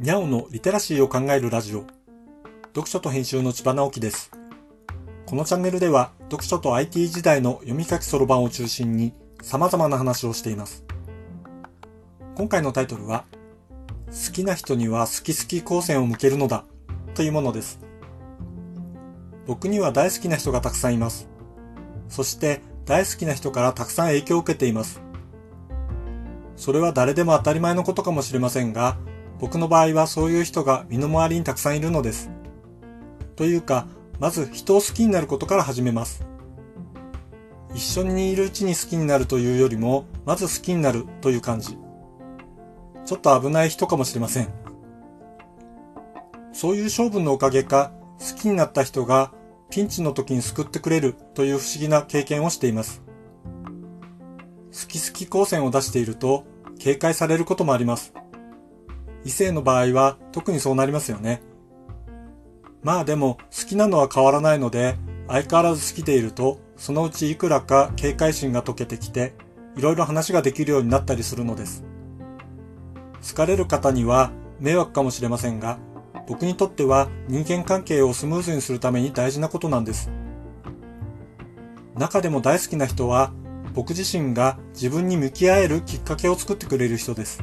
にゃおのリテラシーを考えるラジオ。読書と編集の千葉直樹です。このチャンネルでは読書と IT 時代の読み書きそろばんを中心に様々な話をしています。今回のタイトルは、好きな人には好き好き光線を向けるのだというものです。僕には大好きな人がたくさんいます。そして大好きな人からたくさん影響を受けています。それは誰でも当たり前のことかもしれませんが、僕の場合はそういう人が身の回りにたくさんいるのです。というか、まず人を好きになることから始めます。一緒にいるうちに好きになるというよりも、まず好きになるという感じ。ちょっと危ない人かもしれません。そういう勝負のおかげか、好きになった人がピンチの時に救ってくれるという不思議な経験をしています。好き好き光線を出していると警戒されることもあります。異性の場合は特にそうなりますよね。まあでも好きなのは変わらないので相変わらず好きでいるとそのうちいくらか警戒心が解けてきていろいろ話ができるようになったりするのです。好かれる方には迷惑かもしれませんが僕にとっては人間関係をスムーズにするために大事なことなんです。中でも大好きな人は僕自身が自分に向き合えるきっかけを作ってくれる人です。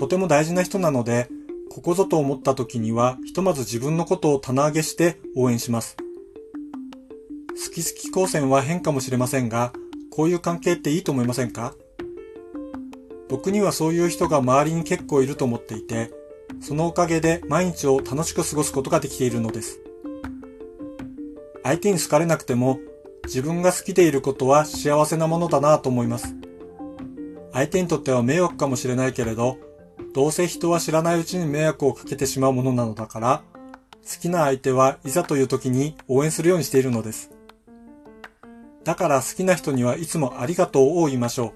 とても大事な人なので、ここぞと思った時には、ひとまず自分のことを棚上げして応援します。好き好き光線は変かもしれませんが、こういう関係っていいと思いませんか？僕にはそういう人が周りに結構いると思っていて、そのおかげで毎日を楽しく過ごすことができているのです。相手に好かれなくても自分が好きでいることは幸せなものだなと思います。相手にとっては迷惑かもしれないけれど、どうせ人は知らないうちに迷惑をかけてしまうものなのだから、好きな相手はいざという時に応援するようにしているのです。だから好きな人にはいつもありがとうを言いましょう。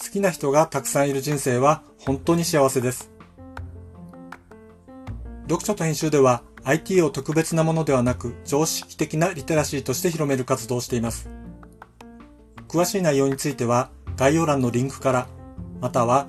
好きな人がたくさんいる人生は本当に幸せです。読書と編集では IT を特別なものではなく常識的なリテラシーとして広める活動をしています。詳しい内容については概要欄のリンクから、または